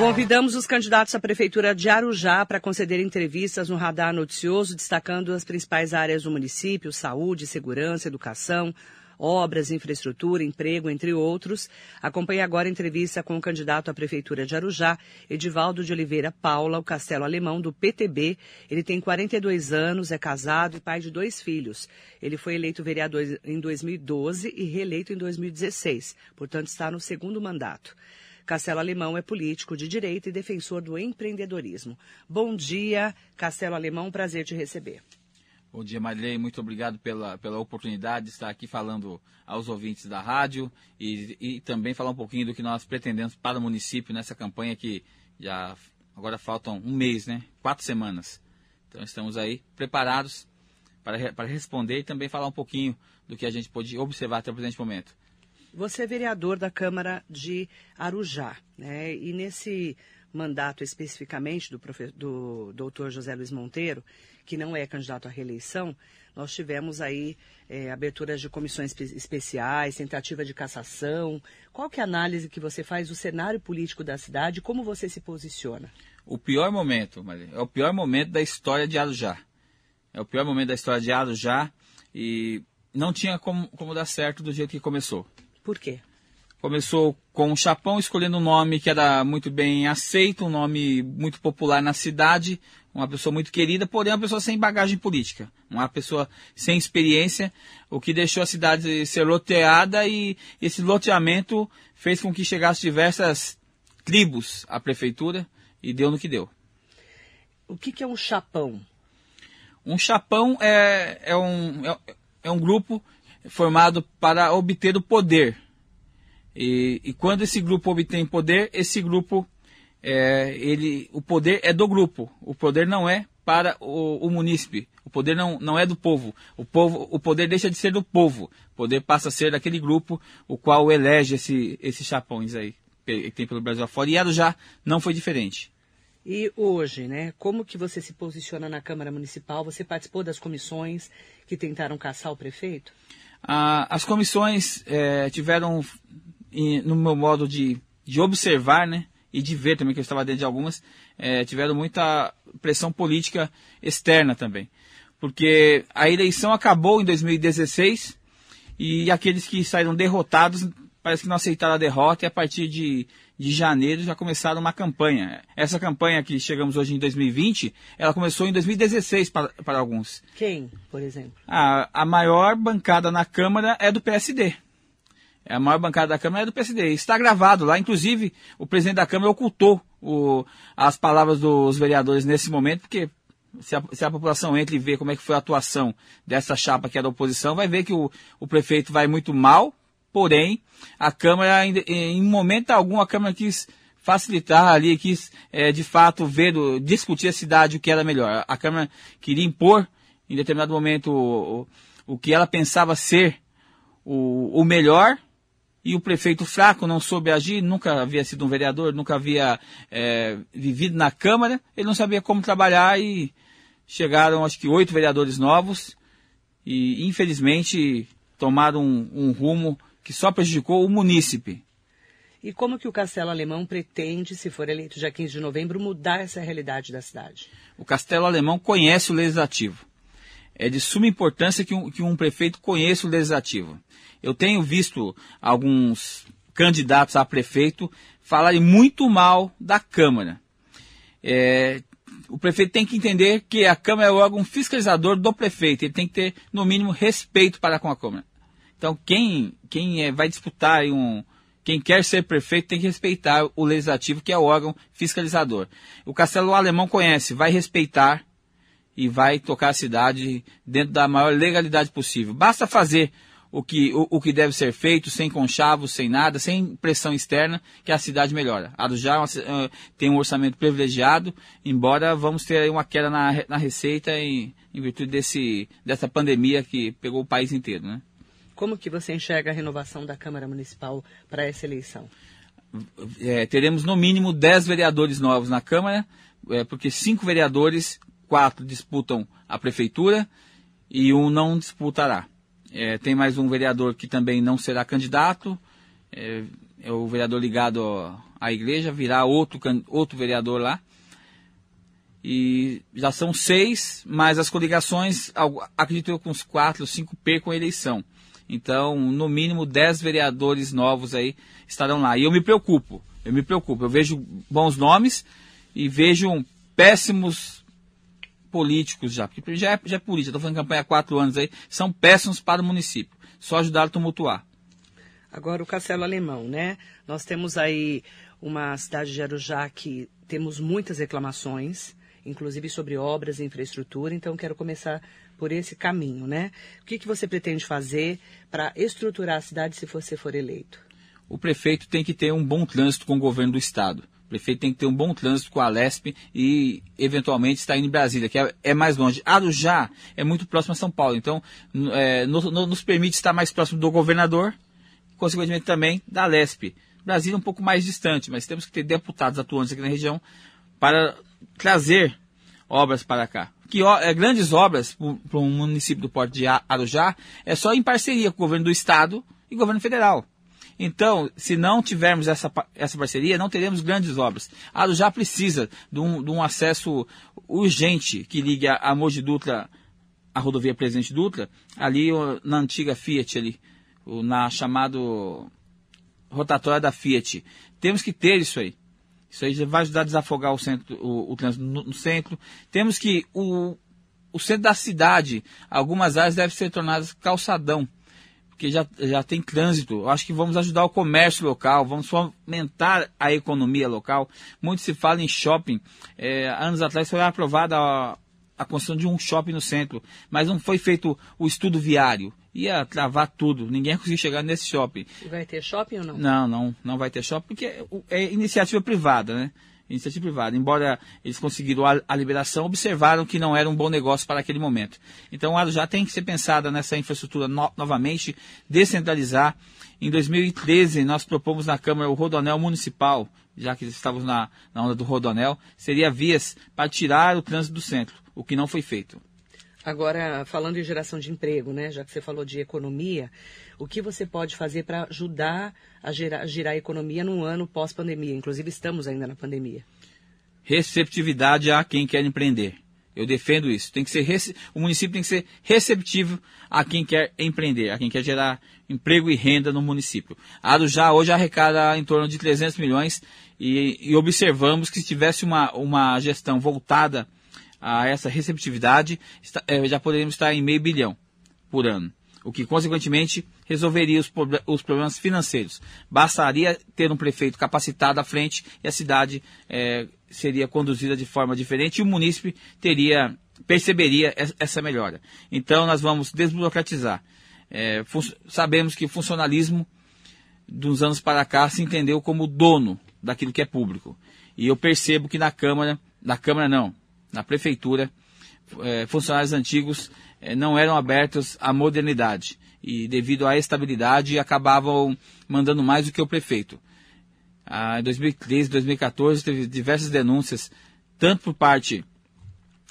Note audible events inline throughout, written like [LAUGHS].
Convidamos os candidatos à Prefeitura de Arujá para conceder entrevistas no Radar Noticioso, destacando as principais áreas do município: saúde, segurança, educação, obras, infraestrutura, emprego, entre outros. Acompanhe agora a entrevista com o candidato à Prefeitura de Arujá, Edivaldo de Oliveira Paula, o Castelo Alemão, do PTB. Ele tem 42 anos, é casado e pai de dois filhos. Ele foi eleito vereador em 2012 e reeleito em 2016, portanto está no segundo mandato. Castelo Alemão é político de direita e defensor do empreendedorismo. Bom dia, Castelo Alemão, prazer te receber. Bom dia, Marilei. Muito obrigado pela, pela oportunidade de estar aqui falando aos ouvintes da rádio e, e também falar um pouquinho do que nós pretendemos para o município nessa campanha que já agora faltam um mês, né? Quatro semanas. Então estamos aí preparados para, para responder e também falar um pouquinho do que a gente pode observar até o presente momento. Você é vereador da Câmara de Arujá, né? E nesse mandato especificamente do, profe... do doutor José Luiz Monteiro, que não é candidato à reeleição, nós tivemos aí é, aberturas de comissões especiais, tentativa de cassação. Qual que é a análise que você faz do cenário político da cidade? Como você se posiciona? O pior momento, Maria, é o pior momento da história de Arujá. É o pior momento da história de Arujá e não tinha como, como dar certo do jeito que começou. Por quê? Começou com o Chapão escolhendo um nome que era muito bem aceito, um nome muito popular na cidade, uma pessoa muito querida, porém uma pessoa sem bagagem política, uma pessoa sem experiência, o que deixou a cidade ser loteada e esse loteamento fez com que chegasse diversas tribos à prefeitura e deu no que deu. O que, que é um chapão? Um chapão é, é, um, é, é um grupo formado para obter o poder. E, e quando esse grupo obtém poder, esse grupo, é, ele, o poder é do grupo. O poder não é para o, o munícipe. O poder não, não é do povo. O, povo. o poder deixa de ser do povo. O poder passa a ser daquele grupo o qual elege esse, esses chapões aí que tem pelo Brasil afora. E Arujá não foi diferente. E hoje, né, como que você se posiciona na Câmara Municipal? Você participou das comissões que tentaram caçar o prefeito? Ah, as comissões é, tiveram, no meu modo de, de observar, né, e de ver também, que eu estava dentro de algumas, é, tiveram muita pressão política externa também. Porque a eleição acabou em 2016 e aqueles que saíram derrotados parece que não aceitaram a derrota e a partir de, de janeiro já começaram uma campanha. Essa campanha que chegamos hoje em 2020, ela começou em 2016 para, para alguns. Quem, por exemplo? A, a maior bancada na Câmara é do PSD. A maior bancada da Câmara é do PSD. Está gravado lá, inclusive o presidente da Câmara ocultou o, as palavras dos vereadores nesse momento, porque se a, se a, população entra e vê como é que foi a atuação dessa chapa que é da oposição, vai ver que o, o prefeito vai muito mal, Porém, a Câmara, em momento algum, a Câmara quis facilitar ali, quis é, de fato ver, discutir a cidade o que era melhor. A Câmara queria impor, em determinado momento, o, o que ela pensava ser o, o melhor e o prefeito fraco não soube agir, nunca havia sido um vereador, nunca havia é, vivido na Câmara, ele não sabia como trabalhar e chegaram acho que oito vereadores novos e infelizmente tomaram um, um rumo que só prejudicou o munícipe. E como que o Castelo Alemão pretende, se for eleito dia 15 de novembro, mudar essa realidade da cidade? O Castelo Alemão conhece o legislativo. É de suma importância que um, que um prefeito conheça o legislativo. Eu tenho visto alguns candidatos a prefeito falarem muito mal da Câmara. É, o prefeito tem que entender que a Câmara é o órgão fiscalizador do prefeito. Ele tem que ter, no mínimo, respeito para com a Câmara. Então, quem, quem é, vai disputar um. Quem quer ser prefeito tem que respeitar o legislativo, que é o órgão fiscalizador. O Castelo Alemão conhece, vai respeitar e vai tocar a cidade dentro da maior legalidade possível. Basta fazer o que, o, o, que deve ser feito, sem conchavos, sem nada, sem pressão externa, que a cidade melhora. Arujá uh, tem um orçamento privilegiado, embora vamos ter uma queda na, na receita em, em virtude desse, dessa pandemia que pegou o país inteiro. Né? Como que você enxerga a renovação da Câmara Municipal para essa eleição? É, teremos no mínimo 10 vereadores novos na Câmara, é, porque cinco vereadores, quatro disputam a prefeitura e um não disputará. É, tem mais um vereador que também não será candidato, é, é o vereador ligado à igreja, virá outro, outro vereador lá. E já são seis, mas as coligações, acredito eu, com uns quatro, cinco percam a eleição. Então, no mínimo, dez vereadores novos aí estarão lá. E eu me preocupo, eu me preocupo. Eu vejo bons nomes e vejo péssimos políticos já, porque já é, já é política, estou fazendo campanha há quatro anos aí, são péssimos para o município. Só ajudaram a tumultuar. Agora o Castelo Alemão, né? Nós temos aí uma cidade de Arujá que temos muitas reclamações, inclusive sobre obras e infraestrutura, então quero começar por esse caminho, né? O que, que você pretende fazer para estruturar a cidade se você for eleito? O prefeito tem que ter um bom trânsito com o governo do estado prefeito tem que ter um bom trânsito com a Lesp e, eventualmente, estar indo em Brasília, que é, é mais longe. Arujá é muito próximo a São Paulo, então é, no, no, nos permite estar mais próximo do governador, consequentemente também da Lesp. Brasília é um pouco mais distante, mas temos que ter deputados atuantes aqui na região para trazer obras para cá. Que é, grandes obras para um município do Porto de Arujá é só em parceria com o governo do estado e governo federal. Então, se não tivermos essa, essa parceria, não teremos grandes obras. Arujá precisa de um, de um acesso urgente que ligue a, a Mogi Dutra, a rodovia Presidente Dutra, ali na antiga Fiat, ali, na chamado rotatória da Fiat. Temos que ter isso aí. Isso aí vai ajudar a desafogar o, centro, o, o trânsito no, no, centro. Temos que o, o centro da cidade, algumas áreas devem ser tornadas calçadão porque já, já tem trânsito. Eu acho que vamos ajudar o comércio local, vamos fomentar a economia local. Muito se fala em shopping. É, anos atrás foi aprovada a, a construção de um shopping no centro, mas não foi feito o estudo viário. Ia travar tudo, ninguém [LAUGHS] conseguiu chegar nesse shopping. E vai ter shopping ou não? Não, não, não vai ter shopping, porque é iniciativa privada, né? Iniciativa privada. Embora eles conseguiram a, a, liberação, observaram que não era um bom negócio para aquele momento. Então, a já tem que ser pensada nessa infraestrutura no, novamente, descentralizar. Em 2013, nós propomos na Câmara o Rodonel Municipal, já que estávamos na, na onda do Rodonel, seria vias para tirar o trânsito do centro, o que não foi feito. Agora, falando em geração de emprego, né, já que você falou de economia, o que você pode fazer para ajudar a gerar, girar a economia num ano pós-pandemia? Inclusive, estamos ainda na pandemia. Receptividade a quem quer empreender. Eu defendo isso. Tem que ser o município tem que ser receptivo a quem quer empreender, a quem quer gerar emprego e renda no município. A Arujá hoje arrecada em torno de 300 milhões e, e observamos que se tivesse uma, uma gestão voltada a essa receptividade, é, já poderíamos estar em meio bilhão por ano, o que consequentemente resolveria os, os problemas financeiros. Bastaria ter um prefeito capacitado à frente e a cidade é, seria conduzida de forma diferente e o munícipe teria perceberia essa melhora. Então nós vamos desburocratizar. É, sabemos que o funcionalismo dos anos para cá se entendeu como dono daquilo que é público. E eu percebo que na Câmara, na Câmara não, na prefeitura, é, funcionários antigos é, não eram abertos à modernidade e devido à estabilidade acabavam mandando mais do que o prefeito. Ah, em 2013, 2014 teve diversas denúncias, tanto por parte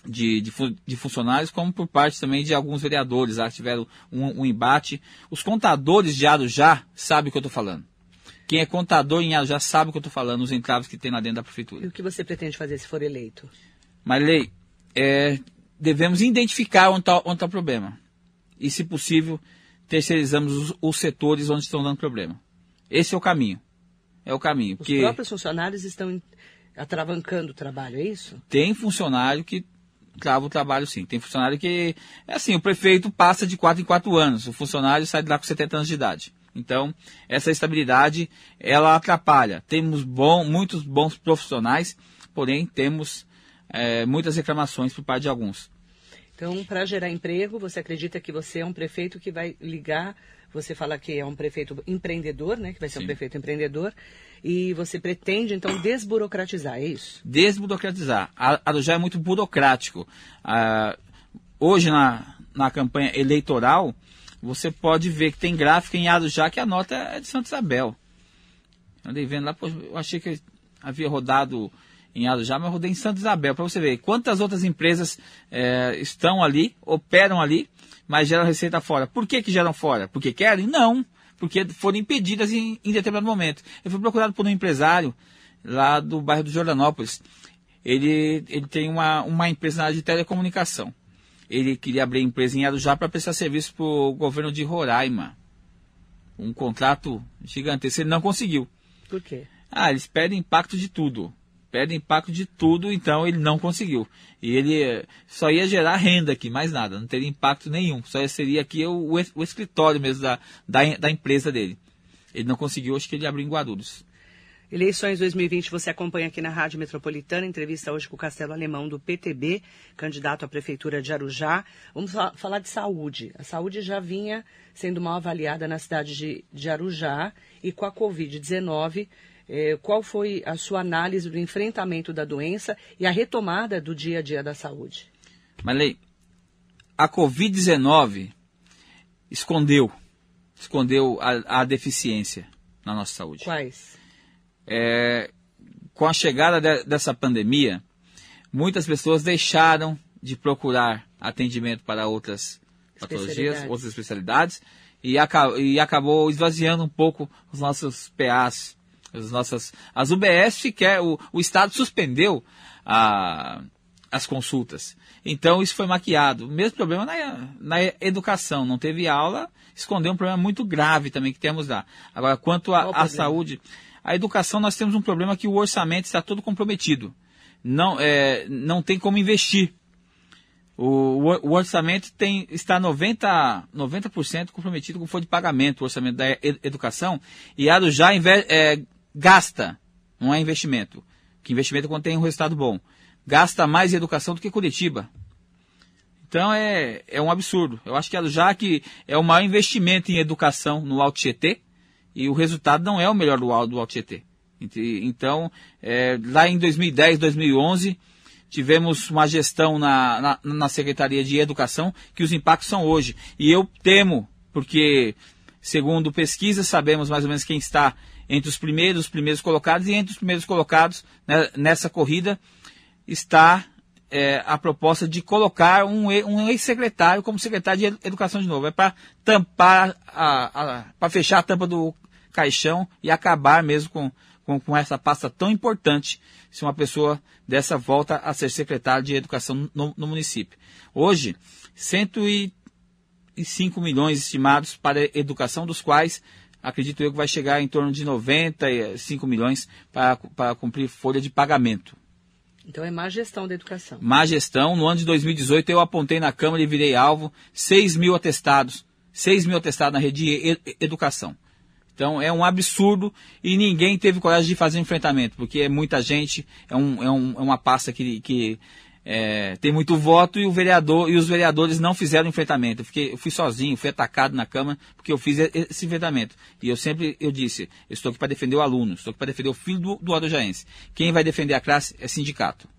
de, de, de, funcionários, como por parte também de alguns vereadores que tiveram um, um embate. Os contadores de Arujá sabem o que eu estou falando. Quem é contador em Arujá sabe o que eu estou falando, os entraves que tem lá dentro da prefeitura. E o que você pretende fazer se for eleito? Marilei, é, devemos identificar onde está tá o problema. E, se possível, terceirizamos os, os, setores onde estão dando problema. Esse é o caminho. É o caminho. Os porque próprios funcionários estão atravancando o trabalho, é isso? Tem funcionário que trava o trabalho, sim. Tem funcionário que... É assim, o prefeito passa de 4 em 4 anos. O funcionário sai de lá com 70 anos de idade. Então, essa estabilidade, ela atrapalha. Temos bom, muitos bons profissionais, porém, temos é, muitas reclamações por parte de alguns. Então, para gerar emprego, você acredita que você é um prefeito que vai ligar, você fala que é um prefeito empreendedor, né? Que vai ser Sim. um prefeito empreendedor. E você pretende, então, desburocratizar, é isso? Desburocratizar. Arujá é muito burocrático. Ah, hoje, na, na campanha eleitoral, você pode ver que tem gráfico em Arujá que a nota é de Santa Isabel. Andei vendo lá, eu achei que havia rodado em Arujá, mas rodei em Santa Isabel, para você ver quantas outras empresas é, estão ali, operam ali, mas geram receita fora. Por que, que geram fora? Porque querem? Não, porque foram impedidas em, em determinado momento. Eu fui procurado por um empresário lá do bairro do Jordanópolis. Ele, ele tem uma, uma empresa na área de telecomunicação. Ele queria abrir empresa em Arujá para prestar serviço para o governo de Roraima. Um contrato gigantesco. Ele não conseguiu. Por quê? Ah, eles pedem impacto de tudo perde impacto de tudo, então ele não conseguiu. E ele eh, só ia gerar renda aqui, mais nada, não teria impacto nenhum. Só seria aqui o, o escritório mesmo da, da, da, empresa dele. Ele não conseguiu, acho que ele abriu em Guarulhos. Eleições 2020 você acompanha aqui na Rádio Metropolitana, entrevista hoje com o Castelo Alemão do PTB, candidato à Prefeitura de Arujá. Vamos falar de saúde. A saúde já vinha sendo mal avaliada na cidade de, de Arujá e com a Covid-19 é, qual foi a sua análise do enfrentamento da doença e a retomada do dia a dia da saúde? Marley, a Covid-19 escondeu, escondeu a, a, deficiência na nossa saúde. Quais? É, com a chegada de, dessa pandemia, muitas pessoas deixaram de procurar atendimento para outras patologias, outras especialidades, e, e acabou esvaziando um pouco os nossos PAs, as nossas as UBS quer o, o Estado suspendeu a, as consultas. Então isso foi maquiado. O mesmo problema na, na educação, não teve aula, escondeu um problema muito grave também que temos lá. Agora, quanto à saúde, a educação nós temos um problema que o orçamento está todo comprometido. Não, é, não tem como investir. O, o, orçamento tem, está 90%, 90 comprometido com folha de pagamento, o orçamento da educação, e Arujá é, gasta, não é investimento. Que investimento tem um resultado bom. Gasta mais em educação do que Curitiba. Então é, é um absurdo. Eu acho que já que é o maior investimento em educação no Alto Tietê e o resultado não é o melhor do, do Alto Tietê. Então, é, lá em 2010, 2011, tivemos uma gestão na, na, na, Secretaria de Educação que os impactos são hoje. E eu temo, porque, segundo pesquisas, sabemos mais ou menos quem está entre os primeiros, os primeiros colocados, e entre os primeiros colocados né, nessa corrida está é, a proposta de colocar um, um ex-secretário como secretário de Educação de novo. É para tampar, para fechar a tampa do caixão e acabar mesmo com, com, com, essa pasta tão importante se uma pessoa dessa volta a ser secretário de Educação no, no município. Hoje, 105 milhões estimados para educação, dos quais acredito eu que vai chegar em torno de 95 milhões para, para cumprir folha de pagamento. Então é má gestão da educação. Má gestão. No ano de 2018 eu apontei na Câmara e virei alvo 6 mil atestados. 6 mil atestados na rede de educação. Então é um absurdo e ninguém teve coragem de fazer enfrentamento, porque é muita gente, é, um, é, um, é uma pasta que, que é, tem muito voto e o vereador e os vereadores não fizeram enfrentamento. Eu, fiquei, eu fui sozinho, fui atacado na Câmara porque eu fiz esse enfrentamento. E eu sempre eu disse, eu estou aqui para defender o aluno, estou aqui para defender o filho do, do Arojaense. Quem vai defender a classe é sindicato.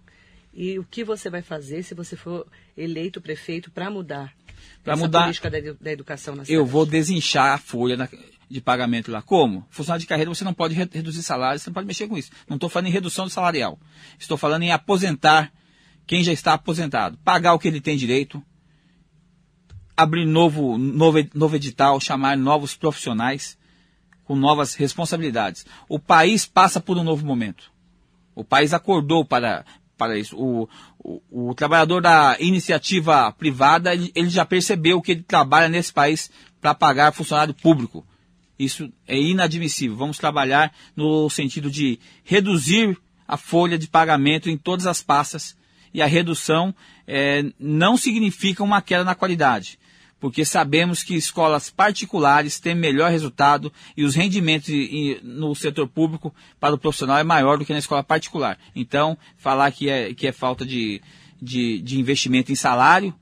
E o que você vai fazer se você for eleito prefeito para mudar para mudar política da, da educação na cidade? Eu vou desinchar a folha na, de pagamento lá. Como? Funcionário de carreira você não pode reduzir salário, você não pode mexer com isso. Não estou falando em redução do salarial. Estou falando em aposentar quem já está aposentado, pagar o que ele tem direito, abrir novo, novo, novo edital, chamar novos profissionais com novas responsabilidades. O país passa por um novo momento. O país acordou para, para isso. O, o, o trabalhador da iniciativa privada, ele, ele já percebeu que ele trabalha nesse país para pagar funcionário público. Isso é inadmissível. Vamos trabalhar no sentido de reduzir a folha de pagamento em todas as pastas e a redução é, não significa uma queda na qualidade, porque sabemos que escolas particulares têm melhor resultado e os rendimentos no setor público para o profissional é maior do que na escola particular. Então, falar que é, que é falta de, de, de investimento em salário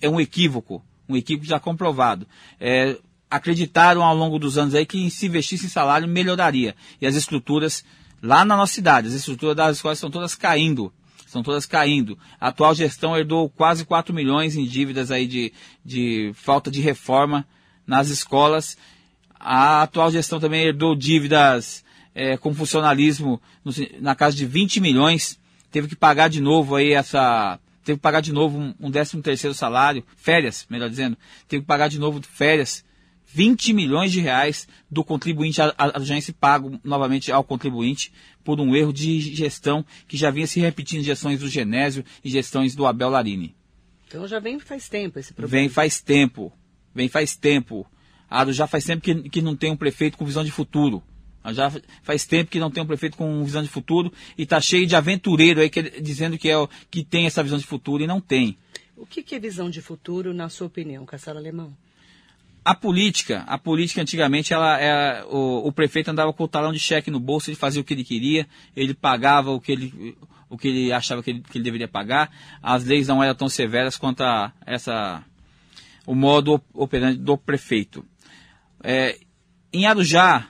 é um equívoco, um equívoco já comprovado. É, acreditaram ao longo dos anos aí que se investisse em salário melhoraria. E as estruturas lá na nossa cidade, as estruturas das escolas estão todas caindo. Estão todas caindo. A atual gestão herdou quase 4 milhões em dívidas aí de, de falta de reforma nas escolas. A atual gestão também herdou dívidas é, com funcionalismo no, na casa de 20 milhões. Teve que pagar de novo aí essa. Teve que pagar de novo um, um 13 terceiro salário, férias, melhor dizendo. Teve que pagar de novo férias 20 milhões de reais do contribuinte adujense pago novamente ao contribuinte por um erro de gestão que já vinha se repetindo em gestões do Genésio e gestões do Abel Larini. Então já vem faz tempo esse problema. Vem faz tempo. Vem faz tempo. Ado já faz tempo que, que não tem um prefeito com visão de futuro. Já faz tempo que não tem um prefeito com visão de futuro e está cheio de aventureiro aí que, dizendo que, é, que tem essa visão de futuro e não tem. O que, que é visão de futuro, na sua opinião, Castelo Alemão? A política, a política antigamente, ela, ela o, o, prefeito andava com o talão de cheque no bolso, ele fazia o que ele queria, ele pagava o que ele, o que ele achava que ele, que ele deveria pagar. As leis não eram tão severas quanto a essa, o modo operante do prefeito. É, em Arujá,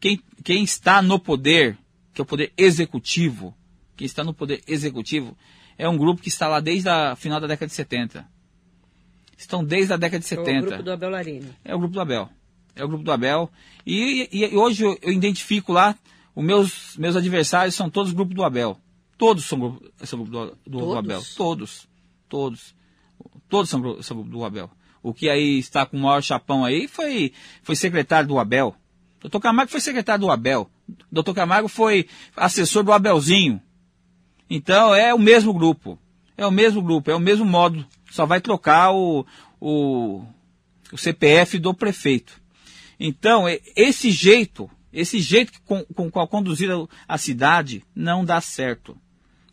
quem, quem está no poder, que é o poder executivo, quem está no poder executivo, é um grupo que está lá desde a final da década de 70 estão desde a década de 70. É o grupo do Abel Larini. É o grupo do Abel. É o grupo do Abel. E, e, hoje eu, eu, identifico lá, os meus, meus adversários são todos grupo do Abel. Todos são grupo, são grupo do, do, do Abel. Todos. Todos. Todos são, são grupo do Abel. O que aí está com o maior chapão aí foi, foi secretário do Abel. Doutor Camargo foi secretário do Abel. Doutor Camargo foi assessor do Abelzinho. Então é o mesmo grupo. É o mesmo grupo, é o mesmo modo só vai trocar o, o, o CPF do prefeito. Então, esse jeito, esse jeito com, com qual conduzir a, cidade não dá certo.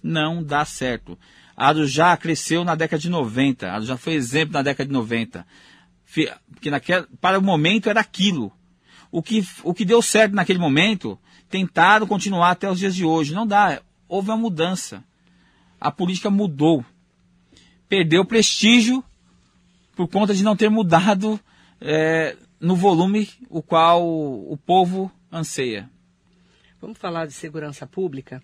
Não dá certo. A já cresceu na década de 90, a já foi exemplo na década de 90. Que naquela, para o momento era aquilo. O que, o que deu certo naquele momento, tentaram continuar até os dias de hoje. Não dá. Houve uma mudança. A política mudou perdeu prestígio por conta de não ter mudado é, no volume o qual o povo anseia. Vamos falar de segurança pública?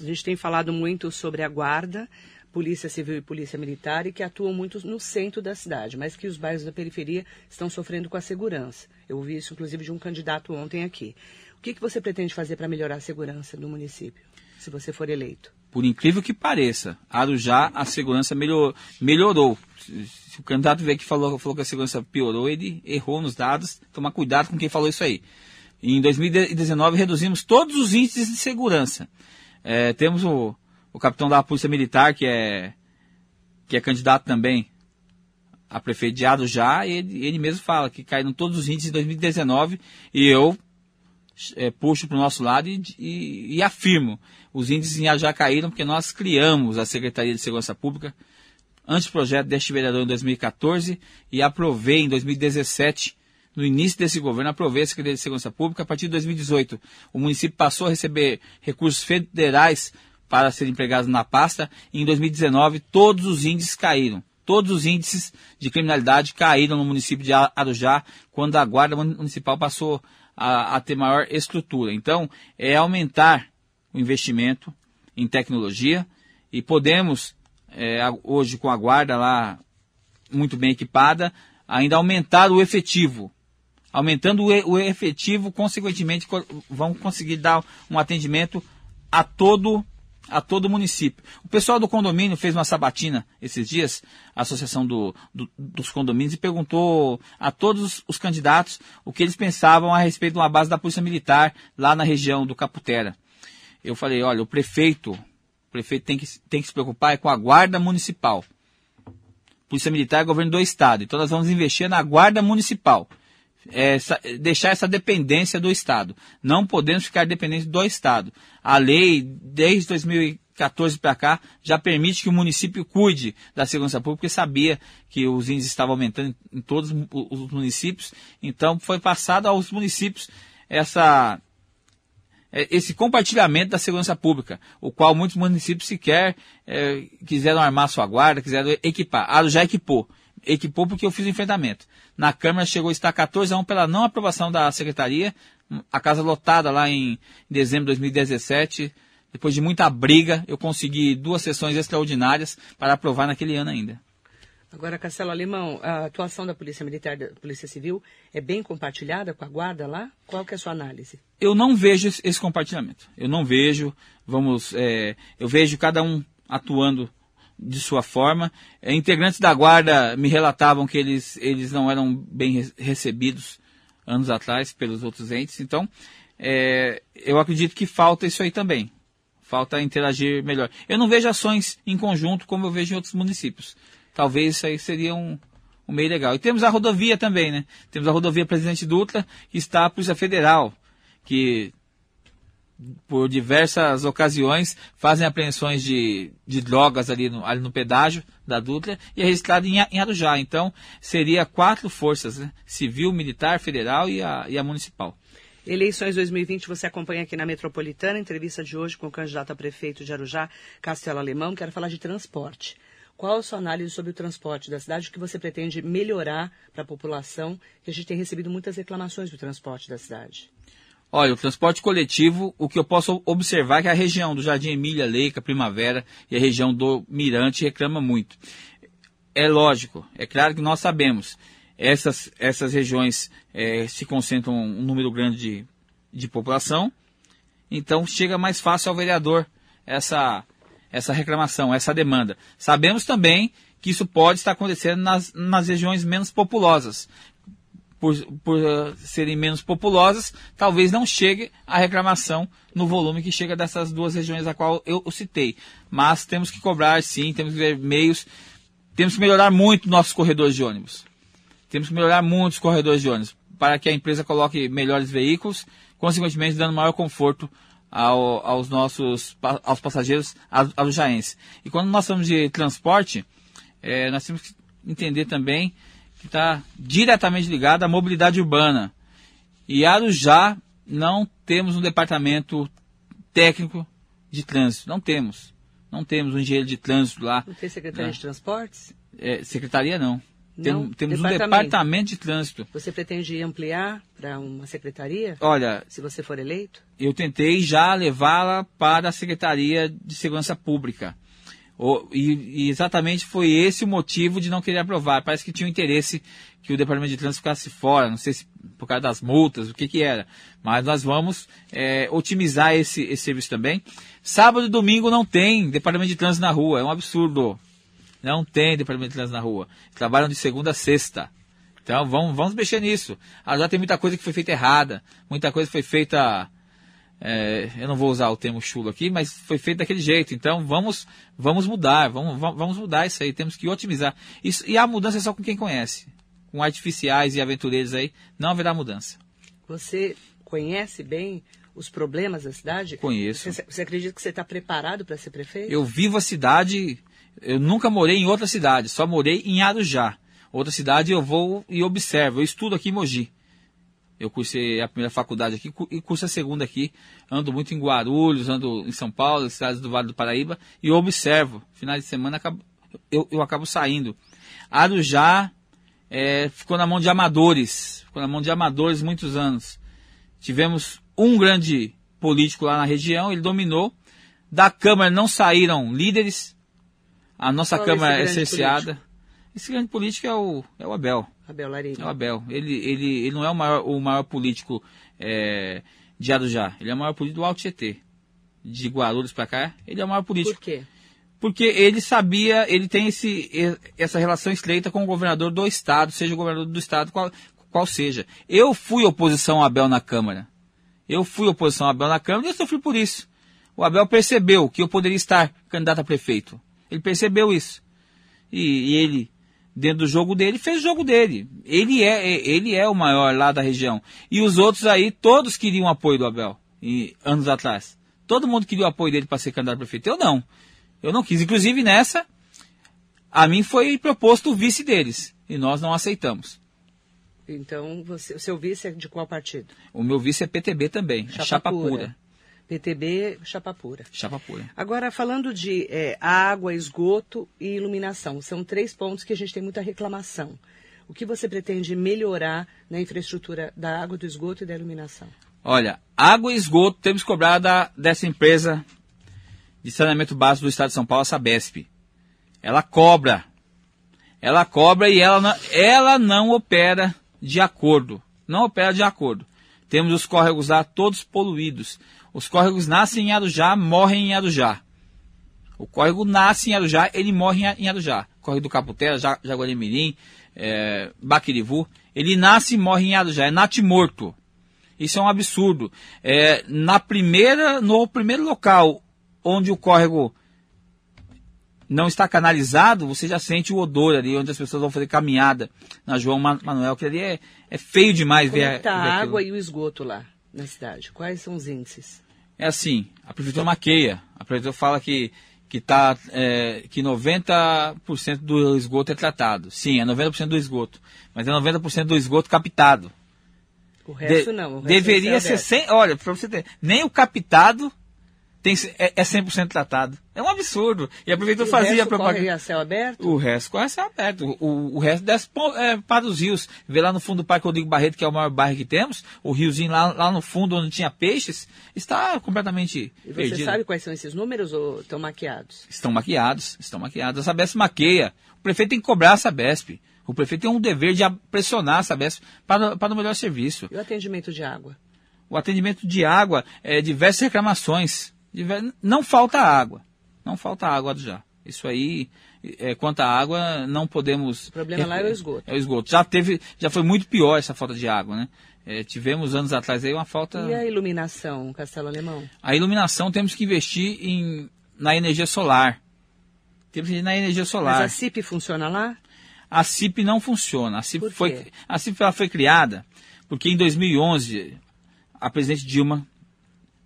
A gente tem falado muito sobre a guarda, Polícia Civil e Polícia Militar, e que atuam muito no centro da cidade, mas que os bairros da periferia estão sofrendo com a segurança. Eu ouvi isso, inclusive, de um candidato ontem aqui. O que, que você pretende fazer para melhorar a segurança do município, se você for eleito? Por incrível que pareça, Arujá a segurança melhor, melhorou. Se o candidato veio que falou, falou que a segurança piorou, ele errou nos dados. Tomar cuidado com quem falou isso aí. Em 2019 reduzimos todos os índices de segurança. É, temos o, o capitão da Polícia Militar, que é, que é candidato também a prefeito de Arujá, ele, ele mesmo fala que caíram todos os índices em 2019 e eu é, puxo para o nosso lado e, e, e, afirmo, os índices já caíram porque nós criamos a Secretaria de Segurança Pública, antes do projeto deste vereador em 2014 e aprovei em 2017, no início desse governo, aprovei a Secretaria de Segurança Pública. A partir de 2018, o município passou a receber recursos federais para serem empregados na pasta e em 2019 todos os índices caíram. Todos os índices de criminalidade caíram no município de Arujá quando a Guarda Municipal passou a, a ter maior estrutura. Então, é aumentar o investimento em tecnologia e podemos, é, hoje com a guarda lá muito bem equipada, ainda aumentar o efetivo. Aumentando o, o efetivo, consequentemente, vamos conseguir dar um atendimento a todo a todo o município. O pessoal do condomínio fez uma sabatina esses dias, a Associação do, do, dos Condomínios, e perguntou a todos os candidatos o que eles pensavam a respeito de uma base da Polícia Militar lá na região do Caputera. Eu falei, olha, o prefeito, o prefeito tem que, tem que se preocupar é com a guarda municipal. Polícia Militar é governo do Estado, então nós vamos investir na guarda municipal deixar essa dependência do Estado. Não podemos ficar dependentes do Estado. A lei, desde 2014 para cá, já permite que o município cuide da segurança pública e sabia que os índices estavam aumentando em todos os municípios. Então, foi passado aos municípios essa, é, esse compartilhamento da segurança pública, o qual muitos municípios sequer é, quiseram armar sua guarda, quiseram equipar. Ah, já equipou equipou porque eu fiz o enfrentamento. Na Câmara chegou a estar 14 a 1 pela não aprovação da Secretaria, a casa lotada lá em dezembro de 2017. Depois de muita briga, eu consegui duas sessões extraordinárias para aprovar naquele ano ainda. Agora, Castelo Alemão, a atuação da Polícia Militar e da Polícia Civil é bem compartilhada com a guarda lá? Qual que é a sua análise? Eu não vejo esse compartilhamento. Eu não vejo, vamos, é, eu vejo cada um atuando de sua forma. É, integrantes da guarda me relatavam que eles, eles não eram bem recebidos anos atrás pelos outros entes. Então, é, eu acredito que falta isso aí também. Falta interagir melhor. Eu não vejo ações em conjunto como eu vejo em outros municípios. Talvez isso aí seria um, um meio legal. E temos a rodovia também, né? Temos a rodovia Presidente Dutra, que está a Polícia Federal, que por diversas ocasiões fazem apreensões de, de drogas ali no, ali no pedágio da Dutra e é registrado em, em Arujá. Então, seria quatro forças, né? civil, militar, federal e a, e a municipal. Eleições 2020 você acompanha aqui na Metropolitana, entrevista de hoje com o candidato a prefeito de Arujá, Castelo Alemão, quero falar de transporte. Qual a sua análise sobre o transporte da cidade? O que você pretende melhorar para a população? Que a gente tem recebido muitas reclamações do transporte da cidade. Olha, o transporte coletivo, o que eu posso observar é que a região do Jardim Emília, Leica, Primavera e a região do Mirante reclama muito. É lógico, é claro que nós sabemos essas, essas regiões é, se concentram um número grande de, de população, então chega mais fácil ao vereador essa, essa reclamação, essa demanda. Sabemos também que isso pode estar acontecendo nas, nas regiões menos populosas. Por, por uh, serem menos populosas, talvez não chegue a reclamação no volume que chega dessas duas regiões a qual eu, citei. Mas temos que cobrar, sim, temos que ver meios, temos que melhorar muito nossos corredores de ônibus. Temos que melhorar muito os corredores de ônibus para que a empresa coloque melhores veículos, consequentemente dando maior conforto ao, aos nossos aos passageiros alujaenses. E quando nós falamos de transporte, é, nós temos que entender também que está diretamente ligado à mobilidade urbana. E Arujá não temos um departamento técnico de trânsito. Não temos. Não temos um engenheiro de trânsito lá. Não tem secretaria né? de transportes? É, secretaria não. Tem, temos departamento. um departamento de trânsito. Você pretende ampliar para uma secretaria? Olha, se você for eleito? Eu tentei já levá-la para a Secretaria de Segurança Pública. O, e, e, exatamente foi esse o motivo de não querer aprovar. Parece que tinha um interesse que o Departamento de Trânsito ficasse fora, não sei se por causa das multas, o que que era. Mas nós vamos é, otimizar esse, esse serviço também. Sábado e domingo não tem Departamento de Trânsito na rua, é um absurdo. Não tem departamento de trânsito na rua. Trabalham de segunda a sexta. Então vamos, vamos mexer nisso. Ah, já tem muita coisa que foi feita errada. Muita coisa foi feita. É, eu não vou usar o termo chulo aqui, mas foi feito daquele jeito. Então vamos, vamos mudar, vamos, vamos mudar isso aí. Temos que otimizar. Isso, e a mudança é só com quem conhece. Com artificiais e aventureiros aí, não haverá mudança. Você conhece bem os problemas da cidade? Conheço. Você, você acredita que você está preparado para ser prefeito? Eu vivo a cidade eu nunca morei em outra cidade, só morei em Arujá. Outra cidade eu vou e observo. Eu estudo aqui em Mogi. Eu cursei a primeira faculdade aqui e curso a segunda aqui. Ando muito em Guarulhos, ando em São Paulo, cidades do Vale do Paraíba, e observo. Final de semana eu, eu acabo saindo. Arujá é, ficou na mão de amadores. Ficou na mão de amadores muitos anos. Tivemos um grande político lá na região, ele dominou. Da Câmara não saíram líderes, a nossa Qual Câmara é cerceada. Esse grande político é o, é o Abel. Abel Larini. É o Abel. Ele, ele, ele não é o maior, o maior político é, de Arujá. Ele é o maior político do Alto Tietê. De Guarulhos para cá, ele é o maior político. Por quê? Porque ele sabia, ele tem esse, essa relação estreita com o governador do estado, seja o governador do estado qual, qual seja. Eu fui oposição a Abel na Câmara. Eu fui oposição a Abel na Câmara e eu sofri por isso. O Abel percebeu que eu poderia estar candidato a prefeito. Ele percebeu isso. E, e, ele, dentro do jogo dele, fez o jogo dele. Ele é, é, ele é o maior lá da região. E os outros aí, todos queriam apoio do Abel, e, anos atrás. Todo mundo queria o apoio dele para ser candidato a prefeito. Eu não. Eu não quis. Inclusive nessa, a mim foi proposto o vice deles. E nós não aceitamos. Então, você, o seu vice é de qual partido? O meu vice é PTB também, chapa, chapa pura. pura. PTB, chapa pura. Chapa pura. Agora, falando de é, água, esgoto e iluminação, são três pontos que a gente tem muita reclamação. O que você pretende melhorar na infraestrutura da água, do esgoto e da iluminação? Olha, água e esgoto temos cobrar da, dessa empresa de saneamento básico do Estado de São Paulo, a Sabesp. Ela cobra. Ela cobra e ela não, ela não opera de acordo. Não opera de acordo. Temos os córregos lá todos poluídos. Os córregos nascem em Arujá, morrem em Arujá. O córrego nasce em Arujá, ele morre em Arujá. Córrego do Caputera, Jaguaremirim, é, Baquirivu. Ele nasce e morre em Arujá, é natimorto. Isso é um absurdo. É, na primeira, no primeiro local onde o córrego não está canalizado, você já sente o odor ali, onde as pessoas vão fazer caminhada na João Manuel, que ali é, é feio demais Como ver, é está ver a água e o esgoto lá na cidade? Quais são os índices? É assim, a prefeitura maqueia. A prefeitura fala que, que, tá, é, que 90% do esgoto é tratado. Sim, é 90% do esgoto. Mas é 90% do esgoto captado. O resto De, não. O resto deveria ser sem. Olha, para você ter. Nem o captado tem, é, é 100% tratado. É um absurdo. E a prefeitura e fazia a propaganda. Corre a céu aberto? O resto corre a céu aberto. O, o resto desce é, para os rios. Vê lá no fundo do Parque Rodrigo Barreto, que é o maior bairro que temos, o riozinho lá, lá no fundo, onde tinha peixes, está completamente e você perdido. sabe quais são esses números ou estão maquiados? Estão maquiados, estão maquiados. A Sabesp maqueia. O prefeito tem que cobrar a Sabesp. O prefeito tem um dever de pressionar a Sabesp para, para o melhor serviço. E o atendimento de água? O atendimento de água é diversas reclamações não falta água. Não falta água já. Isso aí, é, quanto à água, não podemos. O problema é, lá é o esgoto. É o esgoto. Já teve, já foi muito pior essa falta de água, né? É, tivemos anos atrás aí uma falta. E a iluminação, Castelo Alemão? A iluminação temos que investir em, na energia solar. Temos que ir na energia solar. Mas a CIP funciona lá? A CIP não funciona. A CIP, foi, a CIP ela foi criada porque em 2011 a presidente Dilma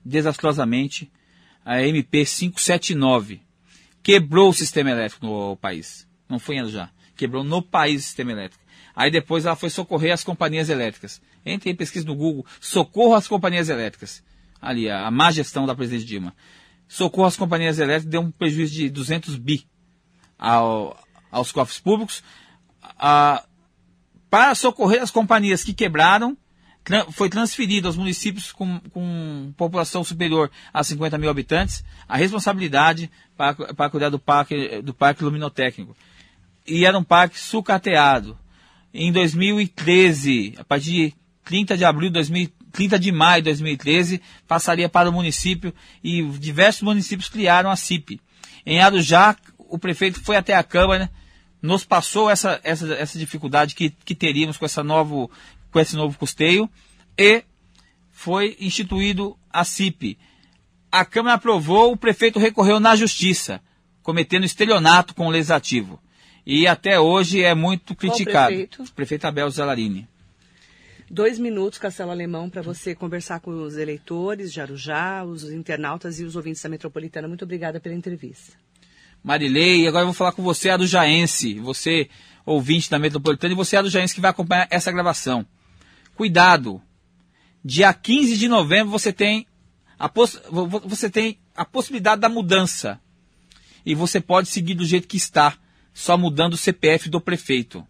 desastrosamente a MP 579, quebrou o sistema elétrico no país. Não foi em já. Quebrou no país o sistema elétrico. Aí depois ela foi socorrer as companhias elétricas. Entre em pesquisa no Google, socorro às companhias elétricas. Ali, a, a má gestão da presidente Dilma. Socorro às companhias elétricas deu um prejuízo de 200 bi ao, aos cofres públicos. A, para socorrer as companhias que quebraram, foi transferido aos municípios com, com, população superior a 50 mil habitantes a responsabilidade para, para cuidar do parque, do parque luminotécnico. E era um parque sucateado. Em 2013, a partir de 30 de abril de 2000, 30 de maio de 2013, passaria para o município e diversos municípios criaram a CIP. Em Arujá, o prefeito foi até a Câmara, nos passou essa, essa, essa dificuldade que, que teríamos com essa novo com esse novo custeio e foi instituído a CIP. A Câmara aprovou, o prefeito recorreu na Justiça, cometendo estelionato com o Legislativo. E até hoje é muito criticado. Prefeito? Prefeito Abel Zalarini. Dois minutos, Castelo Alemão, para você conversar com os eleitores de Arujá, os internautas e os ouvintes da Metropolitana. Muito obrigada pela entrevista. Marilei, agora eu vou falar com você, arujaense, você ouvinte da Metropolitana, e você, arujaense, que vai acompanhar essa gravação. Cuidado. Dia 15 de novembro você tem a, você tem a possibilidade da mudança. E você pode seguir do jeito que está, só mudando o CPF do prefeito.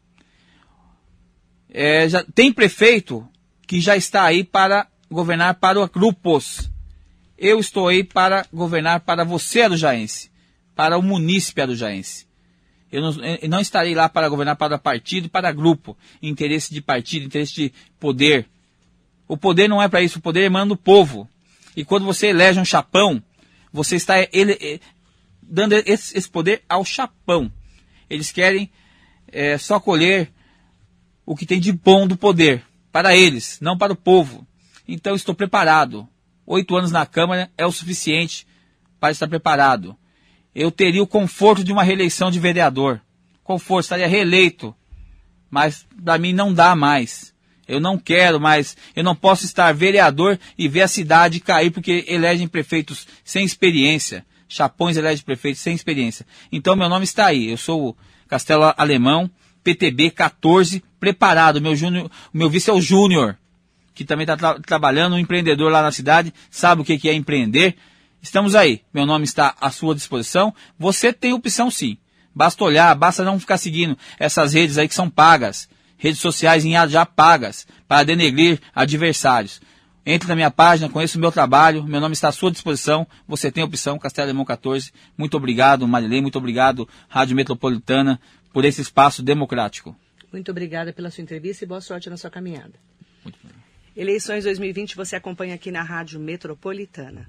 É, já, tem prefeito que já está aí para governar para grupos. Eu estou aí para governar para você, Arujaense, para o munícipe Arujaense. Eu não, eu não, estarei lá para governar para partido, para grupo, interesse de partido, interesse de poder. O poder não é para isso, o poder emana do povo. E quando você elege um chapão, você está ele, eh, dando esse, esse, poder ao chapão. Eles querem é, só colher o que tem de bom do poder, para eles, não para o povo. Então estou preparado. Oito anos na Câmara é o suficiente para estar preparado eu teria o conforto de uma reeleição de vereador. Conforto, estaria reeleito. Mas para mim não dá mais. Eu não quero mais. Eu não posso estar vereador e ver a cidade cair porque elegem prefeitos sem experiência. Chapões elegem prefeitos sem experiência. Então meu nome está aí. Eu sou o Castelo Alemão, PTB 14, preparado. Meu, júnior, meu vice é o Júnior. que também está tra trabalhando, um empreendedor lá na cidade, sabe o que, que é empreender. Estamos aí. Meu nome está à sua disposição. Você tem opção sim. Basta olhar, basta não ficar seguindo essas redes aí que são pagas. Redes sociais em já pagas para denegrir adversários. Entre na minha página, conheça o meu trabalho, meu nome está à sua disposição. Você tem opção, Castelo Alemão 14. Muito obrigado, Marilei, muito obrigado, Rádio Metropolitana, por esse espaço democrático. Muito obrigada pela sua entrevista e boa sorte na sua caminhada. Eleições 2020 você acompanha aqui na Rádio Metropolitana.